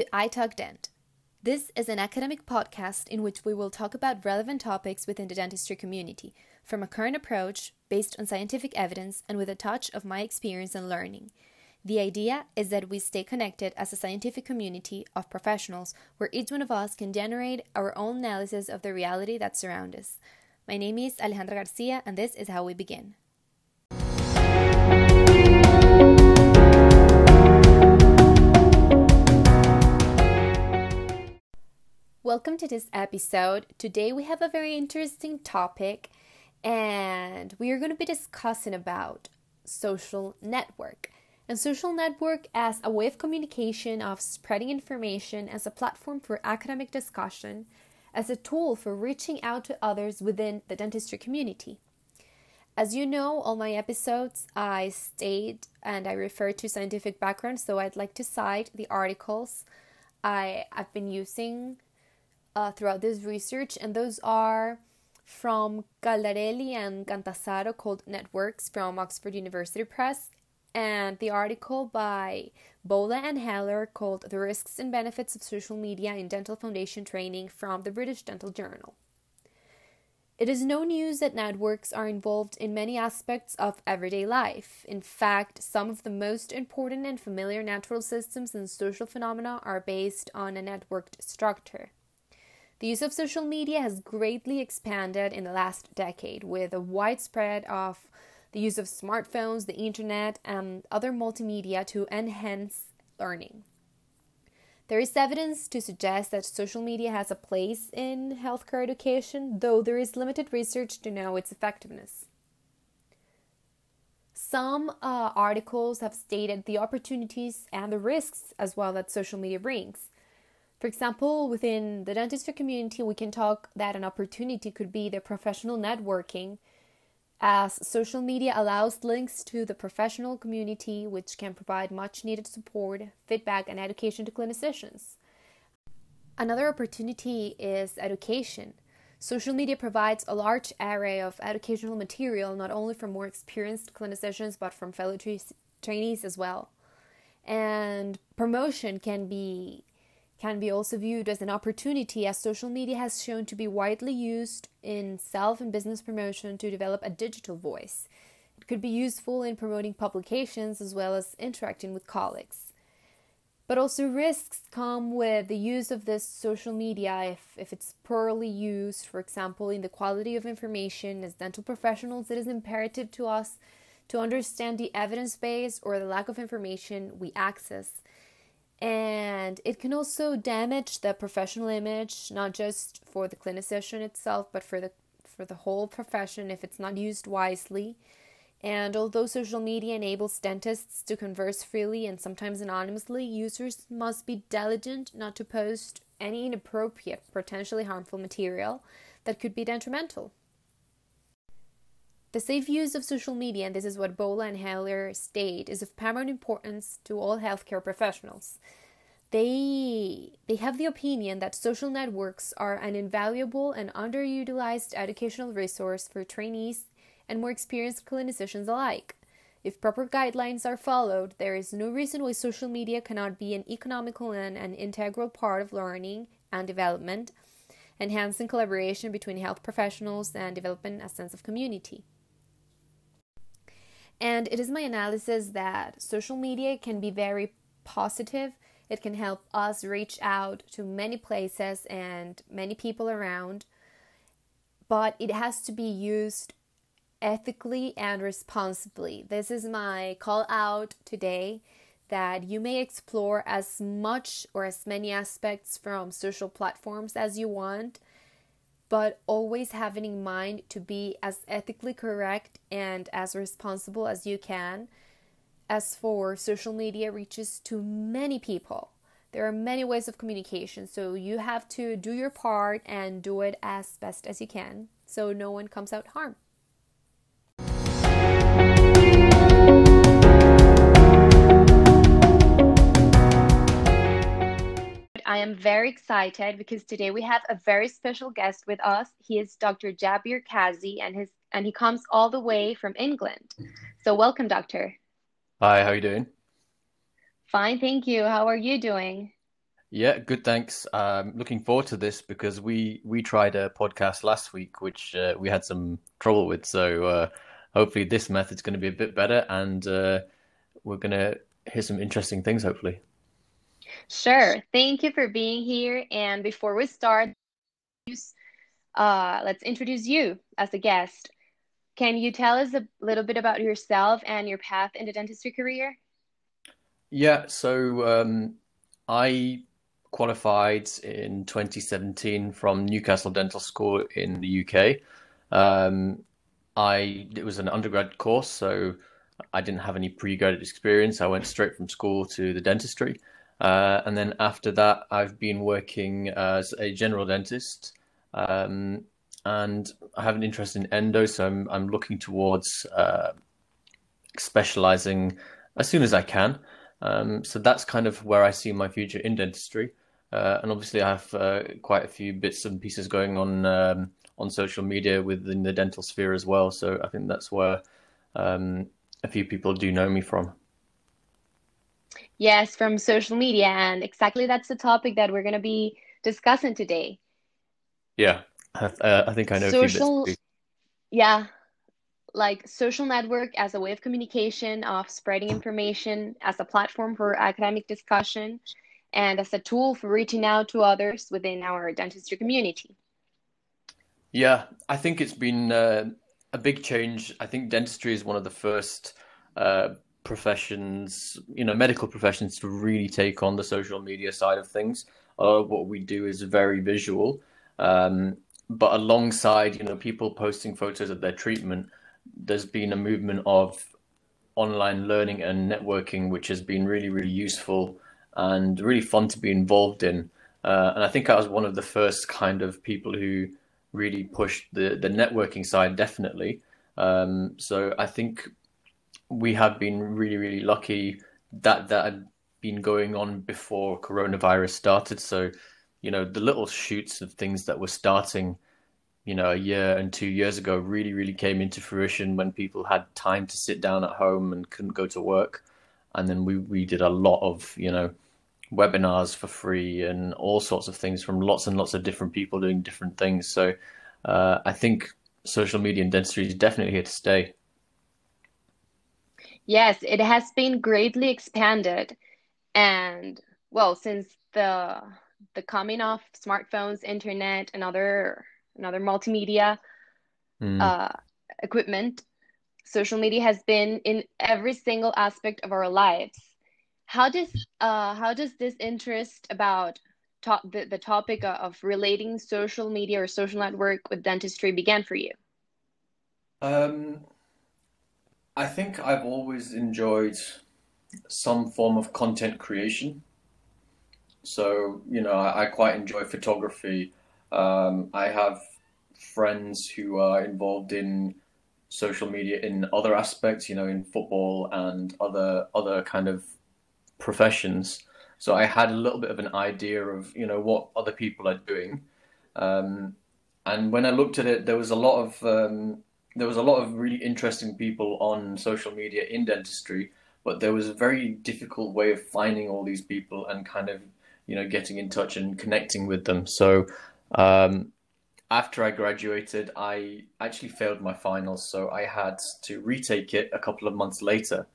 to iTalk Dent. This is an academic podcast in which we will talk about relevant topics within the dentistry community from a current approach based on scientific evidence and with a touch of my experience and learning. The idea is that we stay connected as a scientific community of professionals where each one of us can generate our own analysis of the reality that surrounds us. My name is Alejandra Garcia, and this is how we begin. Welcome to this episode. Today we have a very interesting topic and we are going to be discussing about social network. And social network as a way of communication, of spreading information, as a platform for academic discussion, as a tool for reaching out to others within the dentistry community. As you know, all my episodes I state and I refer to scientific background, so I'd like to cite the articles I have been using uh, throughout this research, and those are from Caldarelli and Catanzaro called Networks from Oxford University Press, and the article by Bhola and Hellyer called The Risks and Benefits of Social Media in Dental Foundation Training from the British Dental Journal. It is no news that networks are involved in many aspects of everyday life. In fact, some of the most important and familiar natural systems and social phenomena are based on a networked structure. The use of social media has greatly expanded in the last decade with a widespread of the use of smartphones, the internet, and other multimedia to enhance learning. There is evidence to suggest that social media has a place in healthcare education, though there is limited research to know its effectiveness. Some uh, articles have stated the opportunities and the risks as well that social media brings. For example, within the dentistry community, we can talk that an opportunity could be the professional networking, as social media allows links to the professional community, which can provide much needed support, feedback, and education to clinicians. Another opportunity is education. Social media provides a large array of educational material, not only from more experienced clinicians, but from fellow tra- trainees as well. And promotion can be can be also viewed as an opportunity as social media has shown to be widely used in self and business promotion to develop a digital voice. It could be useful in promoting publications as well as interacting with colleagues. But also, risks come with the use of this social media if, if it's poorly used. For example, in the quality of information, as dental professionals, it is imperative to us to understand the evidence base or the lack of information we access and it can also damage the professional image not just for the clinician itself but for the for the whole profession if it's not used wisely. And although social media enables dentists to converse freely and sometimes anonymously users must be diligent not to post any inappropriate potentially harmful material that could be detrimental the safe use of social media, and this is what Bhola and Hellyer state, is of paramount importance to all healthcare professionals. They they have the opinion that social networks are an invaluable and underutilized educational resource for trainees and more experienced clinicians alike. If proper guidelines are followed, there is no reason why social media cannot be an economical and an integral part of learning and development, enhancing collaboration between health professionals and developing a sense of community. And it is my analysis that social media can be very positive. It can help us reach out to many places and many people around, but it has to be used ethically and responsibly. This is my call out today that you may explore as much or as many aspects from social platforms as you want but always having in mind to be as ethically correct and as responsible as you can. As for social media reaches to many people, there are many ways of communication, so you have to do your part and do it as best as you can so no one comes out harmed. I am very excited because today we have a very special guest with us. He is Dr. Jabir Kazi and his and he comes all the way from England. So welcome, doctor. Hi, how are you doing? Fine, thank you. How are you doing? Yeah, good. Thanks. Um, looking forward to this because we we tried a podcast last week, which uh, we had some trouble with. So uh, hopefully, this method's going to be a bit better, and uh, we're going to hear some interesting things. Hopefully. Sure. Thank you for being here. And before we start, uh, let's introduce you as a guest. Can you tell us a little bit about yourself and your path in the dentistry career? Yeah. So um, I qualified in 2017 from Newcastle Dental School in the UK. Um, I it was an undergrad course, so I didn't have any pre-grad experience. I went straight from school to the dentistry, uh, and then after that, I've been working as a general dentist, um, and I have an interest in endo, so I'm I'm looking towards uh, specializing as soon as I can. Um, so that's kind of where I see my future in dentistry. Uh, and obviously, I have uh, quite a few bits and pieces going on um, on social media within the dental sphere as well. So I think that's where um, a few people do know me from. Yes, from social media, and exactly that's the topic that we're going to be discussing today. Yeah, uh, I think I know. Social, yeah, like social network as a way of communication, of spreading information, as a platform for academic discussion, and as a tool for reaching out to others within our dentistry community. Yeah, I think it's been uh, a big change. I think dentistry is one of the first uh, professions, you know, medical professions to really take on the social media side of things. Uh, what we do is very visual, um, but alongside, you know, people posting photos of their treatment, there's been a movement of online learning and networking, which has been really, really useful and really fun to be involved in. Uh, and I think I was one of the first kind of people who really pushed the the networking side definitely. Um, so I think we have been really really lucky that that had been going on before coronavirus started. So you know the little shoots of things that were starting you know a year and two years ago really really came into fruition when people had time to sit down at home and couldn't go to work and then we we did a lot of you know webinars for free and all sorts of things from lots and lots of different people doing different things. So uh, I think social media and dentistry is definitely here to stay. Yes, it has been greatly expanded, and well, since the the coming of smartphones, internet, and other another multimedia mm. uh, equipment, social media has been in every single aspect of our lives how does uh, how does this interest about to- the, the topic of relating social media or social network with dentistry began for you? Um, I think I've always enjoyed some form of content creation. So, you know, I, I quite enjoy photography. Um, I have friends who are involved in social media in other aspects, you know, in football and other other kind of professions. So I had a little bit of an idea of you know what other people are doing, um, and when I looked at it, there was a lot of um, there was a lot of really interesting people on social media in dentistry, but there was a very difficult way of finding all these people and kind of you know getting in touch and connecting with them. So um, after I graduated, I actually failed my finals, so I had to retake it a couple of months later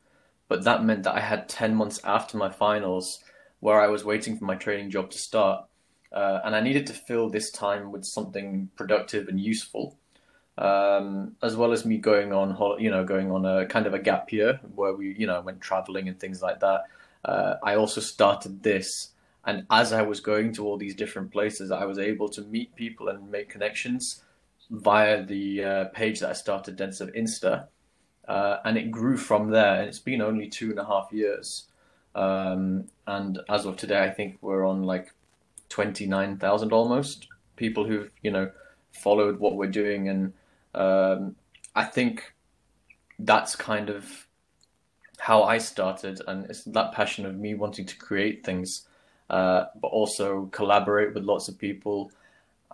but that meant that I had 10 months after my finals where I was waiting for my training job to start. Uh, and I needed to fill this time with something productive and useful, um, as well as me going on, you know, going on a kind of a gap year where we, you know, went traveling and things like that. Uh, I also started this, and as I was going to all these different places, I was able to meet people and make connections via the uh, page that I started, Dentist Insta, uh, and it grew from there. And it's been only two and a half years. Um, and as of today, I think we're on like twenty nine thousand almost people who've you know followed what we're doing, and um, I think that's kind of how I started, and it's that passion of me wanting to create things, uh, but also collaborate with lots of people,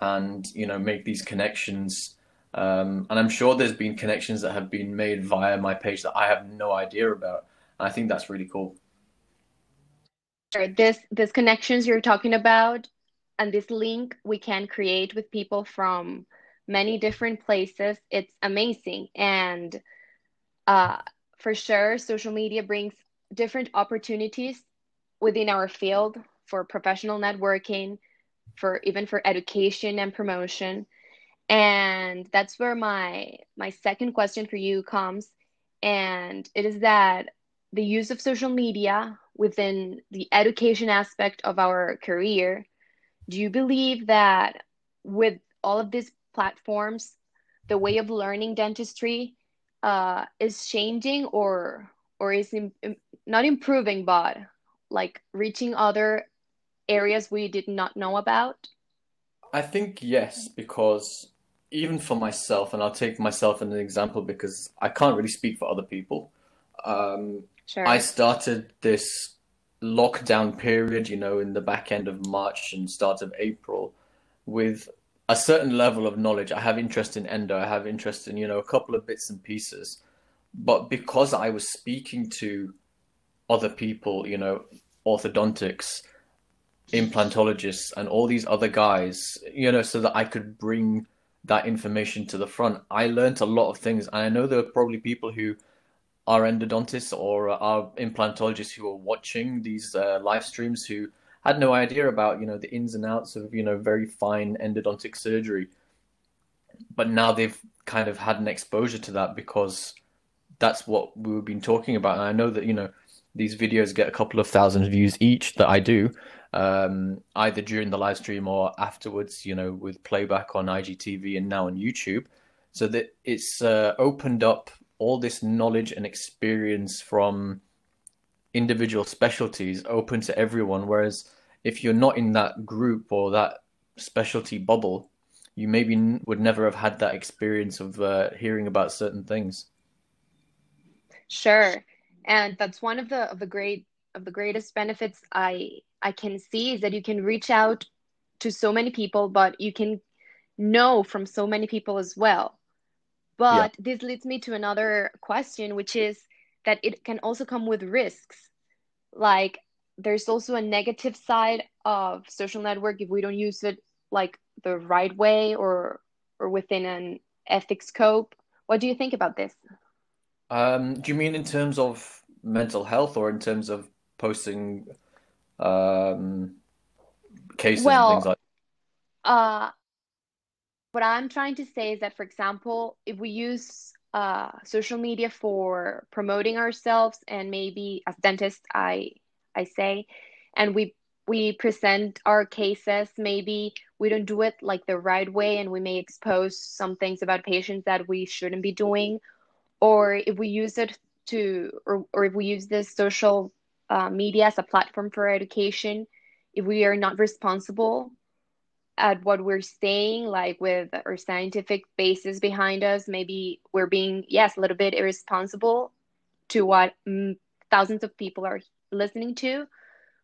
and you know make these connections um, and I'm sure there's been connections that have been made via my page that I have no idea about. And I think that's really cool. this this connections you're talking about and this link we can create with people from many different places. It's amazing. And uh, for sure social media brings different opportunities within our field for professional networking for even for education and promotion. And that's where my my second question for you comes. And it is that the use of social media within the education aspect of our career do you believe that with all of these platforms the way of learning dentistry uh, is changing or or is Im- not improving but like reaching other areas we did not know about I think yes, because even for myself, and I'll take myself as an example because I can't really speak for other people. Um, sure I started this lockdown period, you know, in the back end of March and start of April with a certain level of knowledge. I have interest in endo, I have interest in, you know, a couple of bits and pieces. But because I was speaking to other people, you know, orthodontics, implantologists, and all these other guys, you know, so that I could bring that information to the front, I learned a lot of things. And I know there are probably people who are endodontists or are implantologists who are watching these uh, live streams who had no idea about you know the ins and outs of you know very fine endodontic surgery. But now they've kind of had an exposure to that because that's what we've been talking about. And i know that you know these videos get a couple of thousand views each that i do um, either during the live stream or afterwards you know with playback on igtv and now on youtube. So that it's uh, opened up all this knowledge and experience from individual specialties open to everyone. Whereas if you're not in that group or that specialty bubble, you maybe would never have had that experience of uh, hearing about certain things. Sure, and that's one of the of the great of the greatest benefits I I can see is that you can reach out to so many people, but you can know from so many people as well. But yeah. this leads me to another question, which is that it can also come with risks. Like there's also a negative side of social network if we don't use it like the right way or or within an ethics scope. What do you think about this? Um, do you mean in terms of mental health or in terms of posting um, cases well, and things like? Uh, what I'm trying to say is that, for example, if we use uh, social media for promoting ourselves, and maybe as dentists I I say, and we we present our cases, maybe we don't do it like the right way, and we may expose some things about patients that we shouldn't be doing, or if we use it to, or, or if we use this social uh, media as a platform for education, if we are not responsible at what we're saying, like with our scientific basis behind us, maybe we're being, yes, a little bit irresponsible to what mm, thousands of people are listening to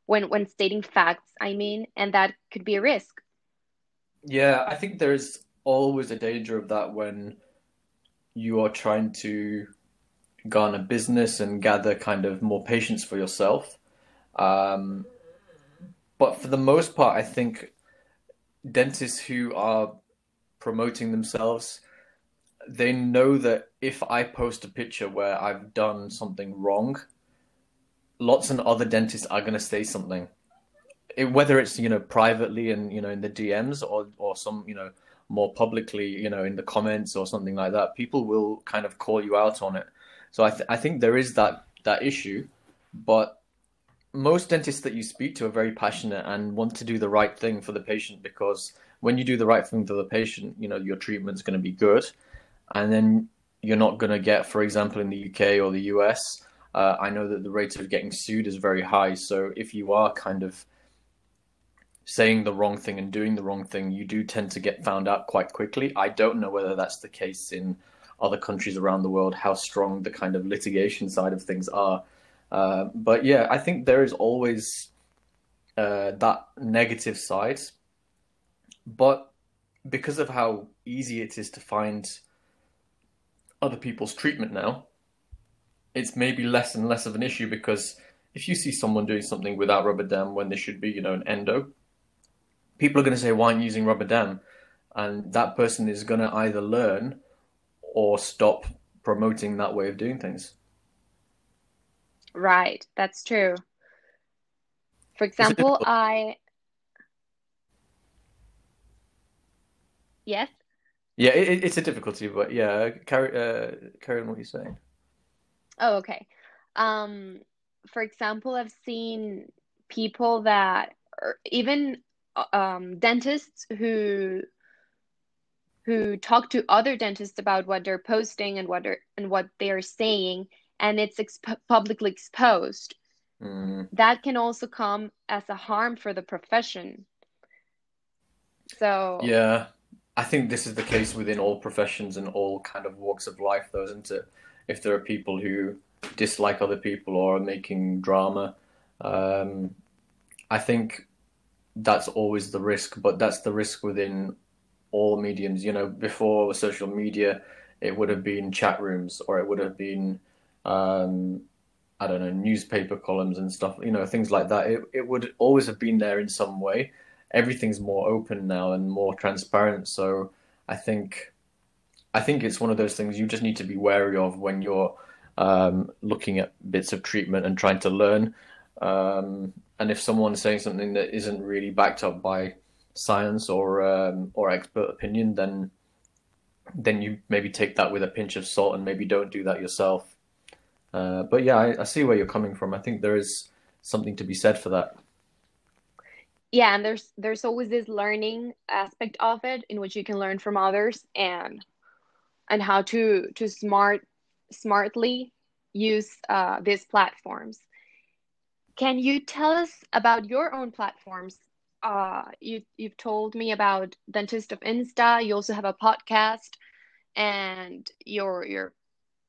when when stating facts. I mean, and that could be a risk. Yeah, I think there's always a danger of that when you are trying to garner business and gather kind of more patients for yourself. Um, but for the most part, I think dentists who are promoting themselves, they know that if I post a picture where I've done something wrong, lots of other dentists are going to say something. It, whether it's you know privately and you know in the DMs or or some you know more publicly you know in the comments or something like that, people will kind of call you out on it. So I th- I think there is that that issue, but most dentists that you speak to are very passionate and want to do the right thing for the patient because when you do the right thing for the patient, you know, your treatment's going to be good. And then you're not going to get, for example, in the UK or the US, uh, I know that the rate of getting sued is very high. So if you are kind of saying the wrong thing and doing the wrong thing, you do tend to get found out quite quickly. I don't know whether that's the case in other countries around the world, how strong the kind of litigation side of things are. Uh, but yeah, I think there is always uh, that negative side. But because of how easy it is to find other people's treatment now, it's maybe less and less of an issue because if you see someone doing something without rubber dam when there should be, you know, an endo, people are going to say, why aren't you using rubber dam? And that person is going to either learn or stop promoting that way of doing things. Right, that's true. For example, I. Yes? Yeah, it, it's a difficulty, but yeah, carry, uh, carry on what you're saying. Oh, okay. Um, for example, I've seen people that, even um, dentists who who talk to other dentists about what they're posting and what they're and what they're saying, and it's exp- publicly exposed. Mm. That can also come as a harm for the profession. So yeah, I think this is the case within all professions and all kind of walks of life, though, isn't it? If there are people who dislike other people or are making drama, um, I think that's always the risk. But that's the risk within all mediums. You know, before social media, it would have been chat rooms or it would have been, um, I don't know, newspaper columns and stuff. You know, things like that. It it would always have been there in some way. Everything's more open now and more transparent. So I think, I think it's one of those things you just need to be wary of when you're um, looking at bits of treatment and trying to learn. Um, and if someone's saying something that isn't really backed up by science or um, or expert opinion, then then you maybe take that with a pinch of salt and maybe don't do that yourself. Uh, but yeah, I, I, see where you're coming from. I think there is something to be said for that. Yeah, and there's there's always this learning aspect of it in which you can learn from others and and how to to smart smartly use uh, these platforms. Can you tell us about your own platforms? Uh, you you've told me about Dentist of Insta. You also have a podcast, and your your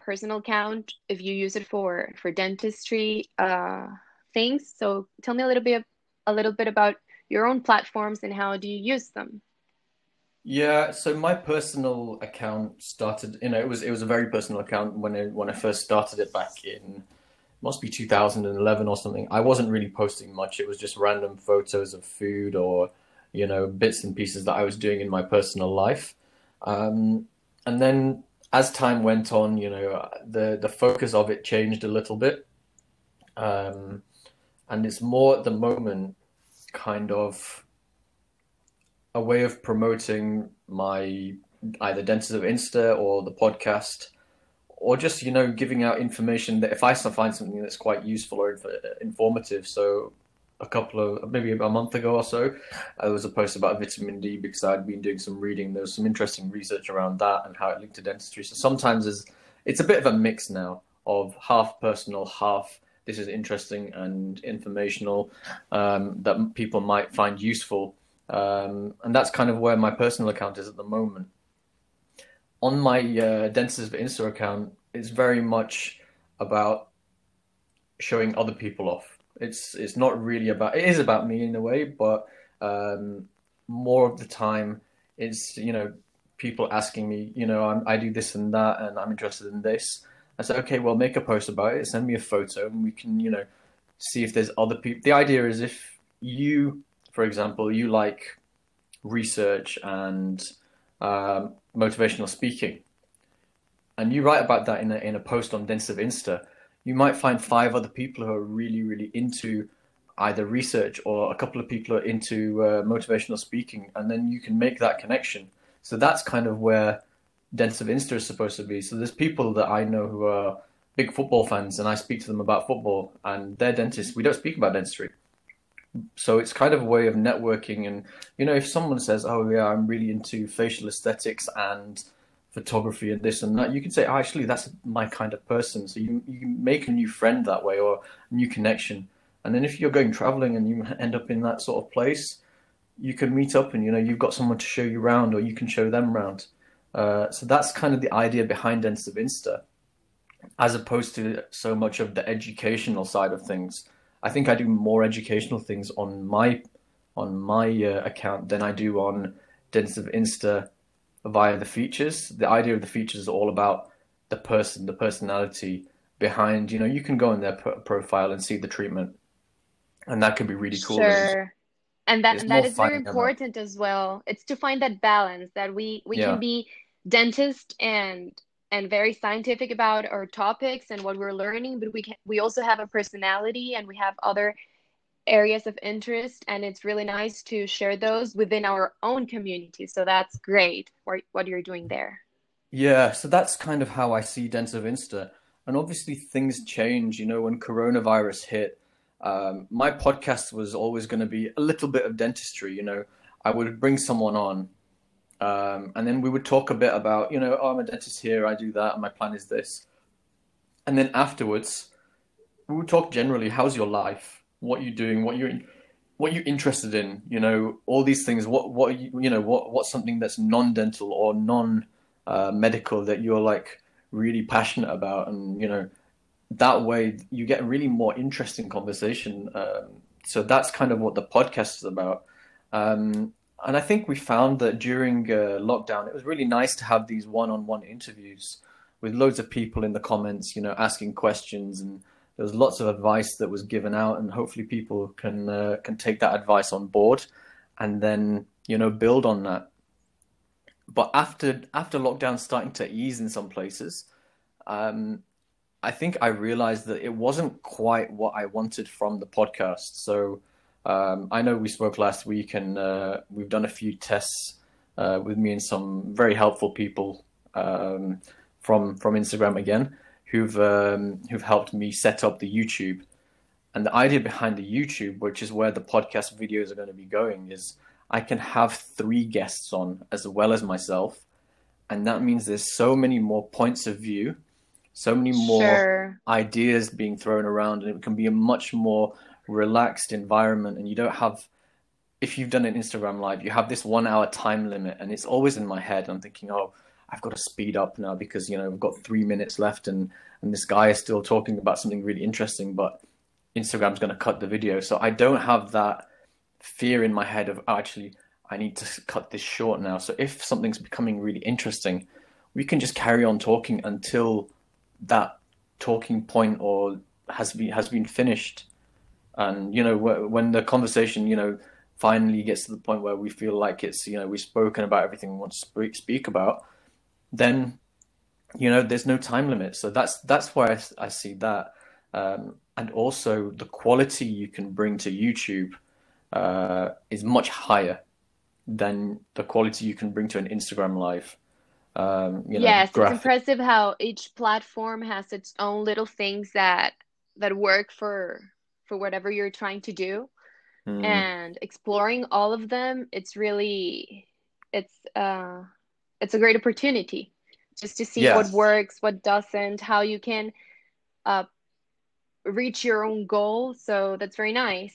personal account if you use it for for dentistry uh, things. So tell me a little bit a little bit about your own platforms and how do you use them. Yeah, so my personal account started, you know, it was it was a very personal account when I when I first started it back in must be 2011 or something. I wasn't really posting much. It was just random photos of food or, you know, bits and pieces that I was doing in my personal life. Um, and then as time went on, you know, the the focus of it changed a little bit. Um, and it's more at the moment kind of a way of promoting my either Dentist of Insta or the podcast, or just you know giving out information that if I find something that's quite useful or informative. So a couple of maybe a month ago or so, there was a post about vitamin D because I'd been doing some reading. There was some interesting research around that and how it linked to dentistry. So sometimes it's, it's a bit of a mix now of half personal, half this is interesting and informational um, that people might find useful um, and that's kind of where my personal account is at the moment. On my uh, Dentist Insta account, it's very much about showing other people off. It's it's not really about it is about me in a way, but um, more of the time it's you know people asking me, you know, I'm, i do this and that, and I'm interested in this. I said, okay, well, make a post about it. Send me a photo, and we can, you know, see if there's other people. The idea is if you for example, you like research and um, motivational speaking, and you write about that in a, in a post on of Insta, you might find five other people who are really, really into either research or a couple of people are into uh, motivational speaking, and then you can make that connection. So that's kind of where Dentist of Insta is supposed to be. So there's people that I know who are big football fans, and I speak to them about football, and they're dentists. We don't speak about dentistry so it's kind of a way of networking and you know if someone says oh yeah i'm really into facial aesthetics and photography and this and that you can say oh, actually that's my kind of person. So you, you make a new friend that way or a new connection. And then if you're going traveling and you end up in that sort of place you can meet up and you know you've got someone to show you around or you can show them around. Uh, so that's kind of the idea behind Dentist of Insta as opposed to so much of the educational side of things. I think I do more educational things on my on my uh, account than I do on Dentist of Insta via the features. The idea of the features is all about the person, the personality, behind. You know, you can go in their profile and see the treatment, and that can be really cool. Sure. And that and that is very important as well. It's to find that balance that we we yeah. can be dentist and and very scientific about our topics and what we're learning, but we can we also have a personality and we have other areas of interest and it's really nice to share those within our own community. So that's great what, you're doing there. Yeah so that's kind of how i see Dentists of Insta. And obviously things change you know when coronavirus hit. Um, my podcast was always going to be a little bit of dentistry you know. I would bring someone on um, and then we would talk a bit about you know oh, i'm a dentist here i do that and my plan is this. And then afterwards we would talk generally how's your life what you're doing, what you're what you're interested in. You know, all these things. What what you, you know what what's something that's non-dental or non-medical uh, that you're like really passionate about, and you know that way you get really more interesting conversation. Um, so that's kind of what the podcast is about. Um, and I think we found that during uh, lockdown, it was really nice to have these one-on-one interviews with loads of people in the comments, you know, asking questions and there was lots of advice that was given out, and hopefully people can uh, can take that advice on board, and then you know build on that. But after after lockdown starting to ease in some places, um, I think I realized that it wasn't quite what I wanted from the podcast. So um, I know we spoke last week, and uh, we've done a few tests uh, with me and some very helpful people um, from from Instagram again who've um, who've helped me set up the YouTube. And the idea behind the YouTube, which is where the podcast videos are going to be going, is I can have three guests on as well as myself, and that means there's so many more points of view, so many more sure. ideas being thrown around, and it can be a much more relaxed environment. And you don't have, if you've done an Instagram live, you have this one hour time limit, and it's always in my head. I'm thinking, oh, I've got to speed up now because you know we've got three minutes left and and this guy is still talking about something really interesting, but Instagram's going to cut the video. So I don't have that fear in my head of oh, actually I need to cut this short now. So if something's becoming really interesting, we can just carry on talking until that talking point or has been has been finished. And you know when the conversation you know finally gets to the point where we feel like it's you know we've spoken about everything we want to speak about then you know there's no time limit. So that's that's why I, I see that, um, and also the quality you can bring to YouTube uh, is much higher than the quality you can bring to an Instagram live. Um, you know, yes, graphic. it's impressive how each platform has its own little things that that work for for whatever you're trying to do, mm. and exploring all of them. It's really it's uh it's a great opportunity just to see yes. what works, what doesn't, how you can uh, reach your own goal. So that's very nice.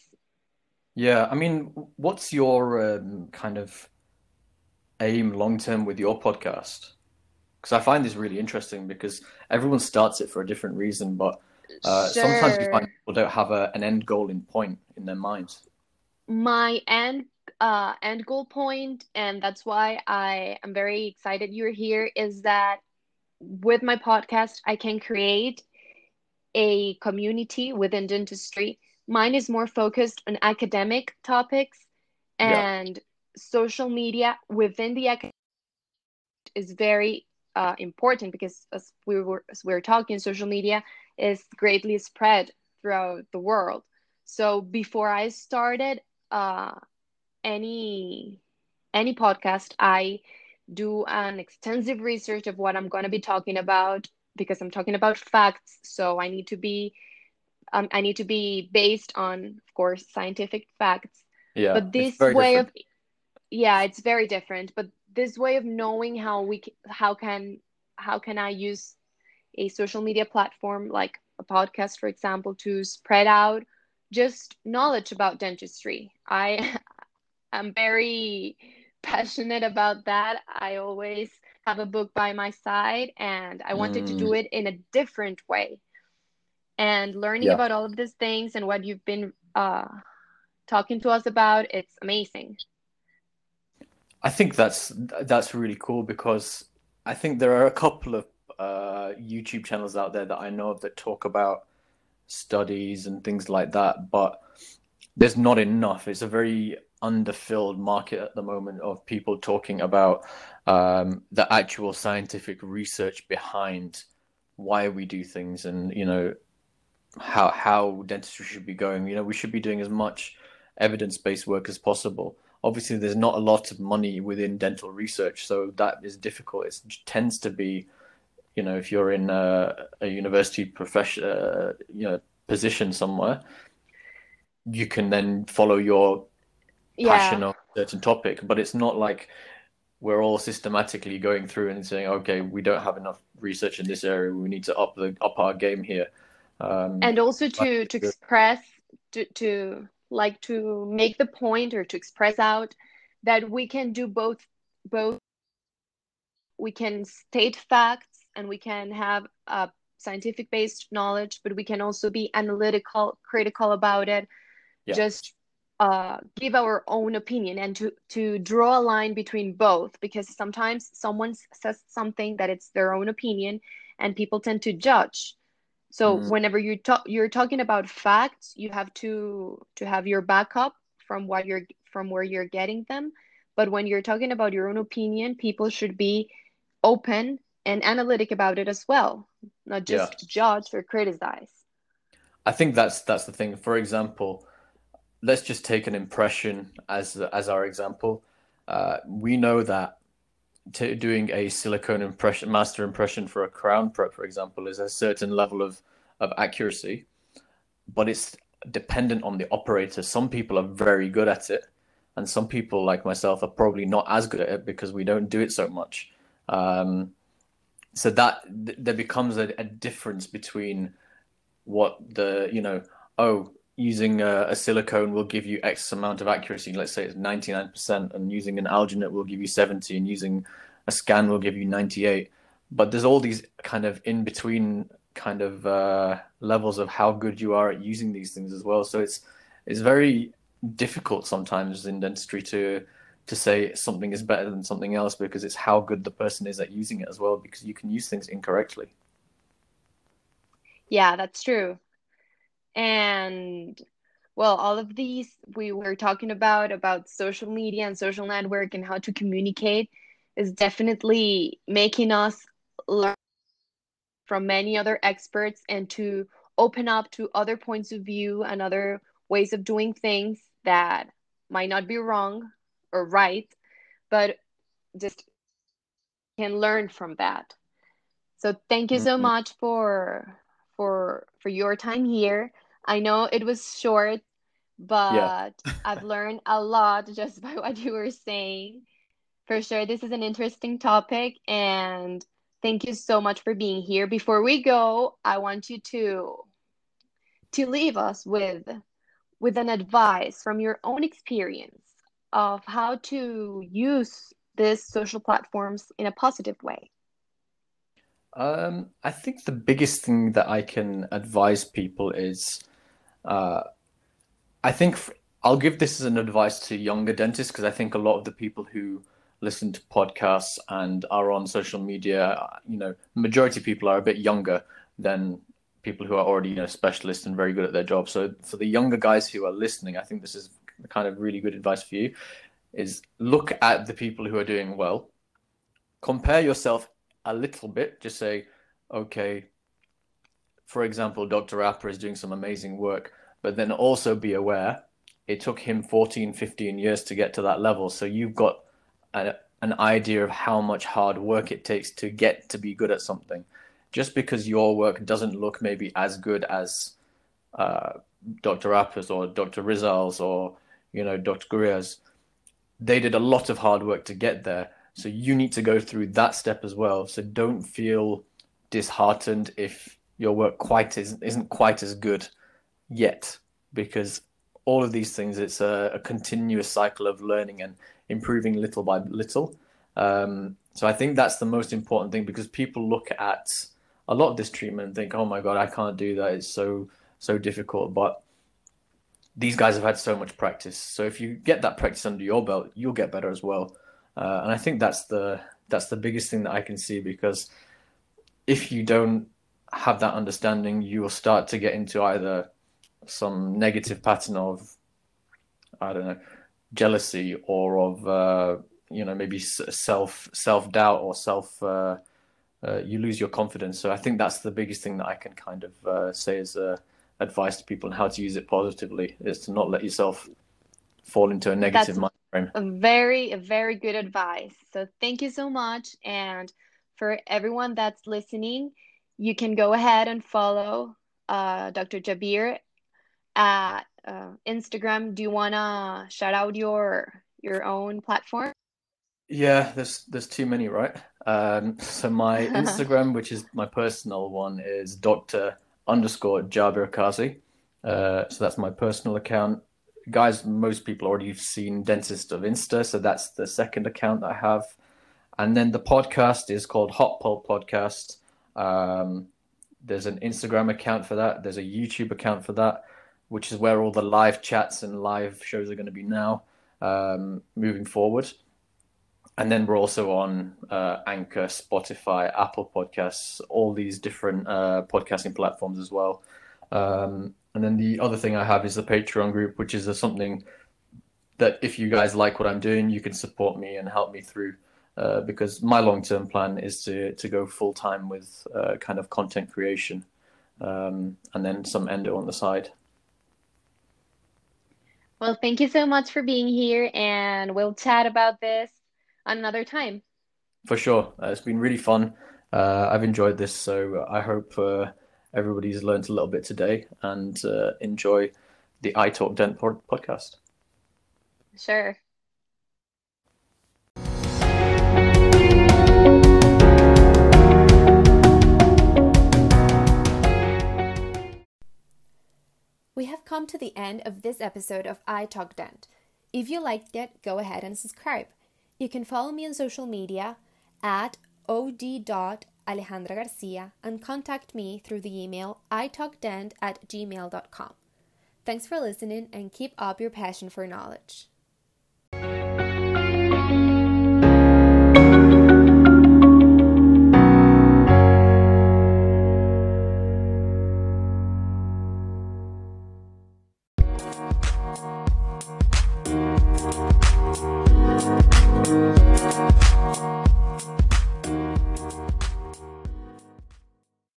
Yeah, I mean, what's your um, kind of aim long term with your podcast? Because I find this really interesting because everyone starts it for a different reason, but uh, sure. sometimes you find people don't have a, an end goal in point in their minds. My end uh, end goal point, and that's why I am very excited you're here, is that with my podcast, I can create a community within dentistry. Mine is more focused on academic topics and yeah. social media within the academic is very uh, important because as we were as we were talking, social media is greatly spread throughout the world. So before I started, uh, any any podcast, I do an extensive research of what I'm going to be talking about because I'm talking about facts. So I need to be um, I need to be based on, of course, scientific facts. Yeah. But this way different. of yeah, it's very different. But this way of knowing how we how can how can I use a social media platform like a podcast, for example, to spread out just knowledge about dentistry. I I'm very passionate about that. I always have a book by my side and I wanted mm. to do mm. it in a different way. And learning yeah. about all of these things and what you've been uh, talking to us about, it's amazing. I think that's that's really cool because I think there are a couple of uh, uh, YouTube channels out there that I know of that talk about studies and things like that, but there's not enough. It's a very underfilled market at the moment of people talking about um, the actual scientific research behind why we do things and you know how how dentistry should be going. You know, we should be doing as much evidence based work as possible. Obviously, there's not a lot of money within dental research, so that is difficult. It tends to be, you know, if you're in a, a university profession, uh, you know, position somewhere, you can then follow your Yeah. passion on a certain topic. But it's not like we're all systematically going through and saying, okay, we don't have enough research in this area. We need to up the up our game here. Um, and also to to express to to like to make the point or to express out that we can do both both we can state facts and we can have a scientific based knowledge but we can also be analytical critical about it Yeah. just uh, give our own opinion and to to draw a line between both because sometimes someone says something that it's their own opinion and people tend to judge so Mhm. whenever you talk you're talking about facts you have to to have your backup from what you're from where you're getting them but when you're talking about your own opinion people should be open and analytic about it as well not Yeah. just judge or criticize I think that's that's the thing. For example, let's just take an impression as as our example. Uh, we know that to doing a silicone impression, master impression for a crown prep, for example, is a certain level of of accuracy, but it's dependent on the operator. Some people are very good at it, and some people, like myself, are probably not as good at it because we don't do it so much. Um, so that th- there becomes a, a difference between what the you know oh using a, a silicone will give you x amount of accuracy. Let's say it's 99% and using an alginate will give you 70 and using a scan will give you 98 but there's all these kind of in between kind of uh, levels of how good you are at using these things as well. So it's it's very difficult sometimes in dentistry to to say something is better than something else because it's how good the person is at using it as well because you can use things incorrectly. Yeah, that's true. And well, all of these we were talking about about social media and social network and how to communicate is definitely making us learn from many other experts and to open up to other points of view and other ways of doing things that might not be wrong or right, but just can learn from that. So thank you so Mhm. much for for for your time here. I know it was short, but I've learned a lot just by what you were saying. For sure, this is an interesting topic, and thank you so much for being here. Before we go, I want you to to leave us with with an advice from your own experience of how to use these social platforms in a positive way. Um, I think the biggest thing that I can advise people is, uh, I think f I'll give this as an advice to younger dentists because I think a lot of the people who listen to podcasts and are on social media, you know, majority of people are a bit younger than people who are already, you know, specialists and very good at their job. So for the younger guys who are listening, I think this is kind of really good advice for you, is look at the people who are doing well, compare yourself a little bit, just say, okay, for example, Dr. Apper is doing some amazing work, but then also be aware it took him 14, 15 years to get to that level. So you've got a, an idea of how much hard work it takes to get to be good at something. Just because your work doesn't look maybe as good as uh, Dr. Apper's or Dr. Rizal's or you know Dr. Gurria's, they did a lot of hard work to get there. So you need to go through that step as well. So don't feel disheartened if your work quite isn't, isn't quite as good yet, because all of these things it's a, a continuous cycle of learning and improving little by little. Um, so I think that's the most important thing because people look at a lot of this treatment and think, "Oh my God, I can't do that. It's so so difficult." But these guys have had so much practice. So if you get that practice under your belt, you'll get better as well. Uh, and I think that's the that's the biggest thing that I can see because if you don't have that understanding, you will start to get into either some negative pattern of, I don't know, jealousy or of, uh, you know, maybe self self doubt or self. Uh, uh, you lose your confidence. So I think that's the biggest thing that I can kind of uh, say as uh, advice to people on how to use it positively is to not let yourself fall into a negative That's mind frame. A very, a very good advice. So thank you so much. And for everyone that's listening, you can go ahead and follow uh, Dr. Jabir at uh, Instagram. Do you wanna shout out your your own platform? Yeah, there's there's too many, right? Um, so my Instagram, which is my personal one, is Doctor underscore Jabir Kazi. Uh, so that's my personal account. Guys, most people already have seen Dentist of Insta, so that's the second account that I have. And then the podcast is called Hot Pulp Podcast. Um, there's an Instagram account for that. There's a YouTube account for that, which is where all the live chats and live shows are going to be now um, moving forward. And then we're also on uh, Anchor, Spotify, Apple Podcasts, all these different uh, podcasting platforms as well. Um, and then the other thing I have is the Patreon group, which is something that if you guys like what I'm doing, you can support me and help me through. Uh, because my long term plan is to to go full time with uh, kind of content creation, um, and then some endo on the side. Well, thank you so much for being here, and we'll chat about this another time. For sure. Uh, it's been really fun. Uh, I've enjoyed this, so I hope uh, everybody's learned a little bit today and uh, enjoy the I Talk Dent podcast. Sure. Have come to the end of this episode of I Talk Dent. If you liked it, go ahead and subscribe. You can follow me on social media at od.alejandragarcia and contact me through the email italkdent at gmail.com. Thanks for listening and keep up your passion for knowledge.